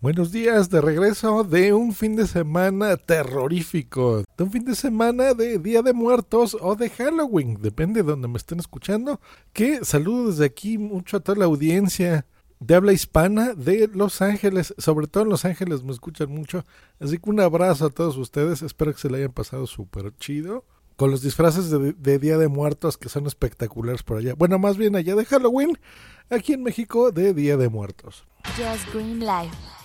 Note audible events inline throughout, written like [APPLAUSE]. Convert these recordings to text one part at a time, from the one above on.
Buenos días, de regreso de un fin de semana terrorífico, de un fin de semana de Día de Muertos o de Halloween, depende de donde me estén escuchando. Que saludo desde aquí mucho a toda la audiencia de habla hispana de Los Ángeles, sobre todo en Los Ángeles me escuchan mucho, así que un abrazo a todos ustedes, espero que se le hayan pasado súper chido. Con los disfraces de, de Día de Muertos que son espectaculares por allá. Bueno, más bien allá de Halloween, aquí en México de Día de Muertos. Just Green Life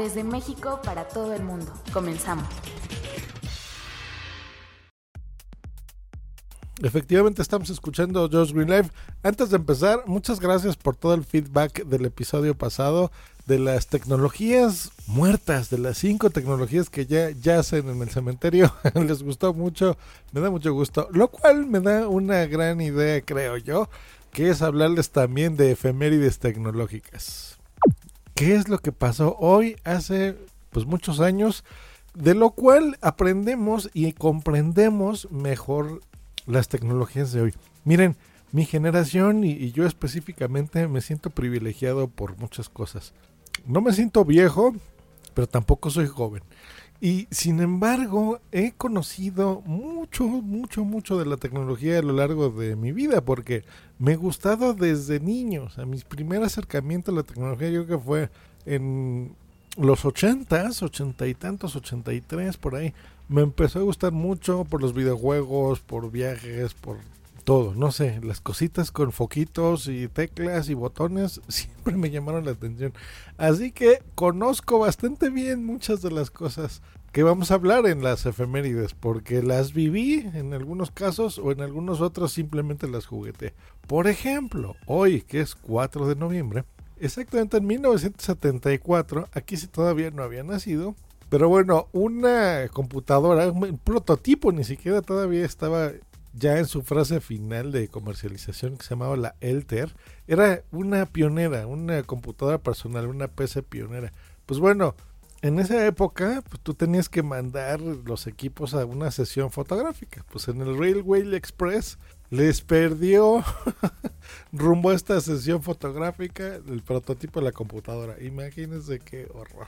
desde México para todo el mundo. Comenzamos. Efectivamente estamos escuchando Josh Green Live. Antes de empezar, muchas gracias por todo el feedback del episodio pasado de las tecnologías muertas, de las cinco tecnologías que ya yacen en el cementerio. [LAUGHS] Les gustó mucho, me da mucho gusto, lo cual me da una gran idea, creo yo, que es hablarles también de efemérides tecnológicas qué es lo que pasó hoy hace pues muchos años, de lo cual aprendemos y comprendemos mejor las tecnologías de hoy. Miren, mi generación y, y, yo específicamente me siento privilegiado por muchas cosas. No me siento viejo, pero tampoco soy joven. Y sin embargo, he conocido mucho, mucho, mucho de la tecnología a lo largo de mi vida, porque me he gustado desde niño. O sea, mi primer acercamiento a la tecnología yo creo que fue en los ochentas, ochenta y tantos, ochenta y tres, por ahí. Me empezó a gustar mucho por los videojuegos, por viajes, por todo, no sé, las cositas con foquitos y teclas y botones [LAUGHS] siempre me llamaron la atención. Así que conozco bastante bien muchas de las cosas que vamos a hablar en las efemérides, porque las viví en algunos casos o en algunos otros simplemente las jugueté. Por ejemplo, hoy que es 4 de noviembre, exactamente en 1974, aquí sí todavía no había nacido, pero bueno, una computadora, un prototipo ni siquiera todavía estaba ya en su frase final de comercialización que se llamaba la Elter, era una pionera, una computadora personal, una PC pionera. Pues bueno, en esa época pues, tú tenías que mandar los equipos a una sesión fotográfica. Pues en el Railway Express les perdió [LAUGHS] rumbo a esta sesión fotográfica el prototipo de la computadora. Imagínense qué horror.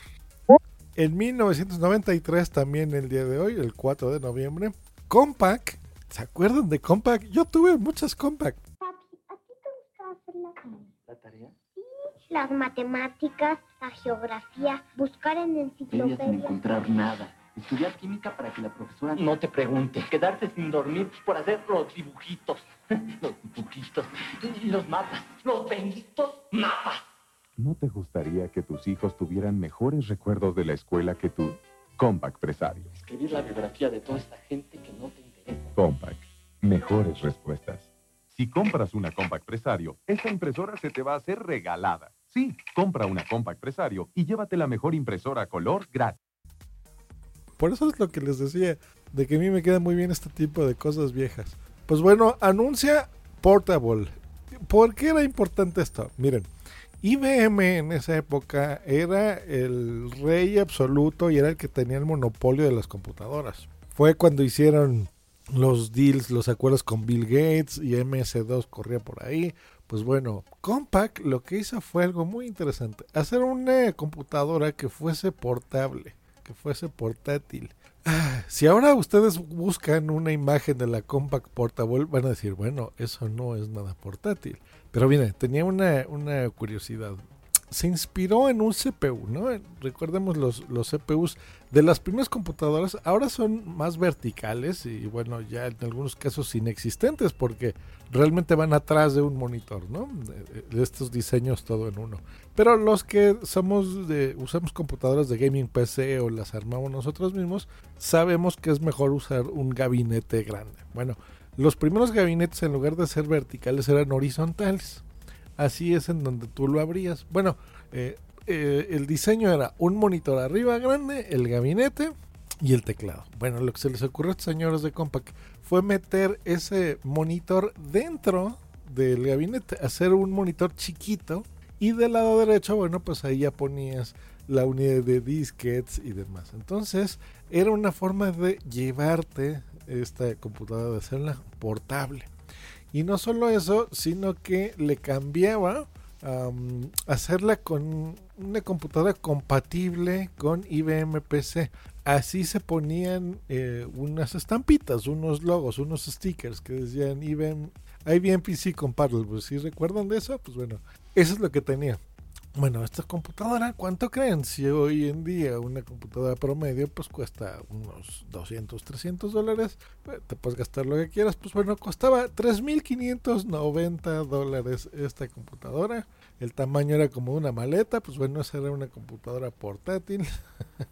En 1993, también el día de hoy, el 4 de noviembre, Compaq ¿Se acuerdan de Compact? Yo tuve muchas Compact. Papi, ¿a ti te gusta hacer la, ¿La tarea? Sí, las matemáticas, la geografía, buscar en Ella sin enciclopedias. encontrar nada. Estudiar química para que la profesora no te pregunte. Quedarte sin dormir por hacer los dibujitos. [LAUGHS] Los dibujitos. Y los mapas. Los benditos mapas. ¿No te gustaría que tus hijos tuvieran mejores recuerdos de la escuela que tú? Compact Presario. Escribir la biografía de toda esta gente que no te Compact. Mejores respuestas. Si compras una Compact Presario, esta impresora se te va a hacer regalada. Sí, compra una Compact Presario y llévate la mejor impresora color gratis. Por eso es lo que les decía, de que a mí me queda muy bien este tipo de cosas viejas. Pues bueno, anuncia Portable. ¿Por qué era importante esto? Miren, IBM en esa época era el rey absoluto y era el que tenía el monopolio de las computadoras. Fue cuando hicieron los deals, los acuerdos con Bill Gates y MS2 corría por ahí. Pues bueno, Compaq lo que hizo fue algo muy interesante. Hacer una computadora que fuese portable, que fuese portátil. Ah, Si ahora ustedes buscan una imagen de la Compaq Portable, van a decir, bueno, eso no es nada portátil. Pero mire, tenía una, una curiosidad. Se inspiró en un CPU, ¿no? Recordemos los, los CPUs de las primeras computadoras, ahora son más verticales y bueno, ya en algunos casos inexistentes porque realmente van atrás de un monitor, ¿no? De, estos diseños todo en uno. Pero los que somos de, usamos computadoras de gaming PC o las armamos nosotros mismos, sabemos que es mejor usar un gabinete grande. Bueno, los primeros gabinetes en lugar de ser verticales eran horizontales. Así es en donde tú lo abrías. Bueno, eh, eh, el diseño era un monitor arriba grande, el gabinete y el teclado. Bueno, lo que se les ocurrió a estos señores de Compaq fue meter ese monitor dentro del gabinete, hacer un monitor chiquito y del lado derecho, bueno, pues ahí ya ponías la unidad de disquets y demás. Entonces, era una forma de llevarte esta computadora, de hacerla portable. Y no solo eso, sino que le cambiaba um, hacerla con una computadora compatible con IBM PC. Así se ponían eh, unas estampitas, unos logos, unos stickers que decían IBM, IBM PC Compatible. Si recuerdan de eso, pues bueno, eso es lo que tenía. Bueno, esta computadora, ¿cuánto creen? Si hoy en día una computadora promedio pues cuesta unos 200, 300 dólares, eh, te puedes gastar lo que quieras, pues bueno, costaba 3.590 dólares esta computadora. El tamaño era como una maleta, pues bueno, esa era una computadora portátil.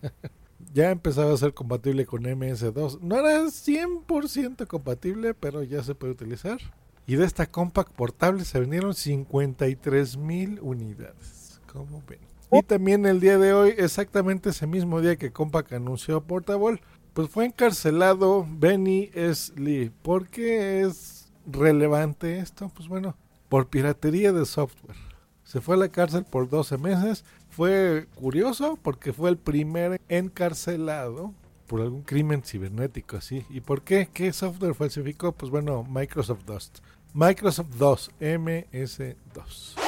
[LAUGHS] ya empezaba a ser compatible con MS2. No era 100% compatible, pero ya se puede utilizar. Y de esta compact portable se vendieron 53 mil unidades. Como ven? Y también el día de hoy, exactamente ese mismo día que Compaq anunció Portable, pues fue encarcelado Benny S. Lee. ¿Por qué es relevante esto? Pues bueno, por piratería de software. Se fue a la cárcel por 12 meses. Fue curioso porque fue el primer encarcelado por algún crimen cibernético así. ¿Y por qué? ¿Qué software falsificó? Pues bueno, Microsoft Dust. Microsoft 2, MS2.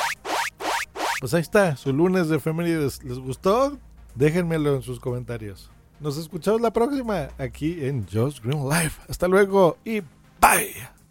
Pues ahí está, su lunes de efemérides. ¿Les gustó? Déjenmelo en sus comentarios. Nos escuchamos la próxima aquí en Josh Green Live. Hasta luego y bye.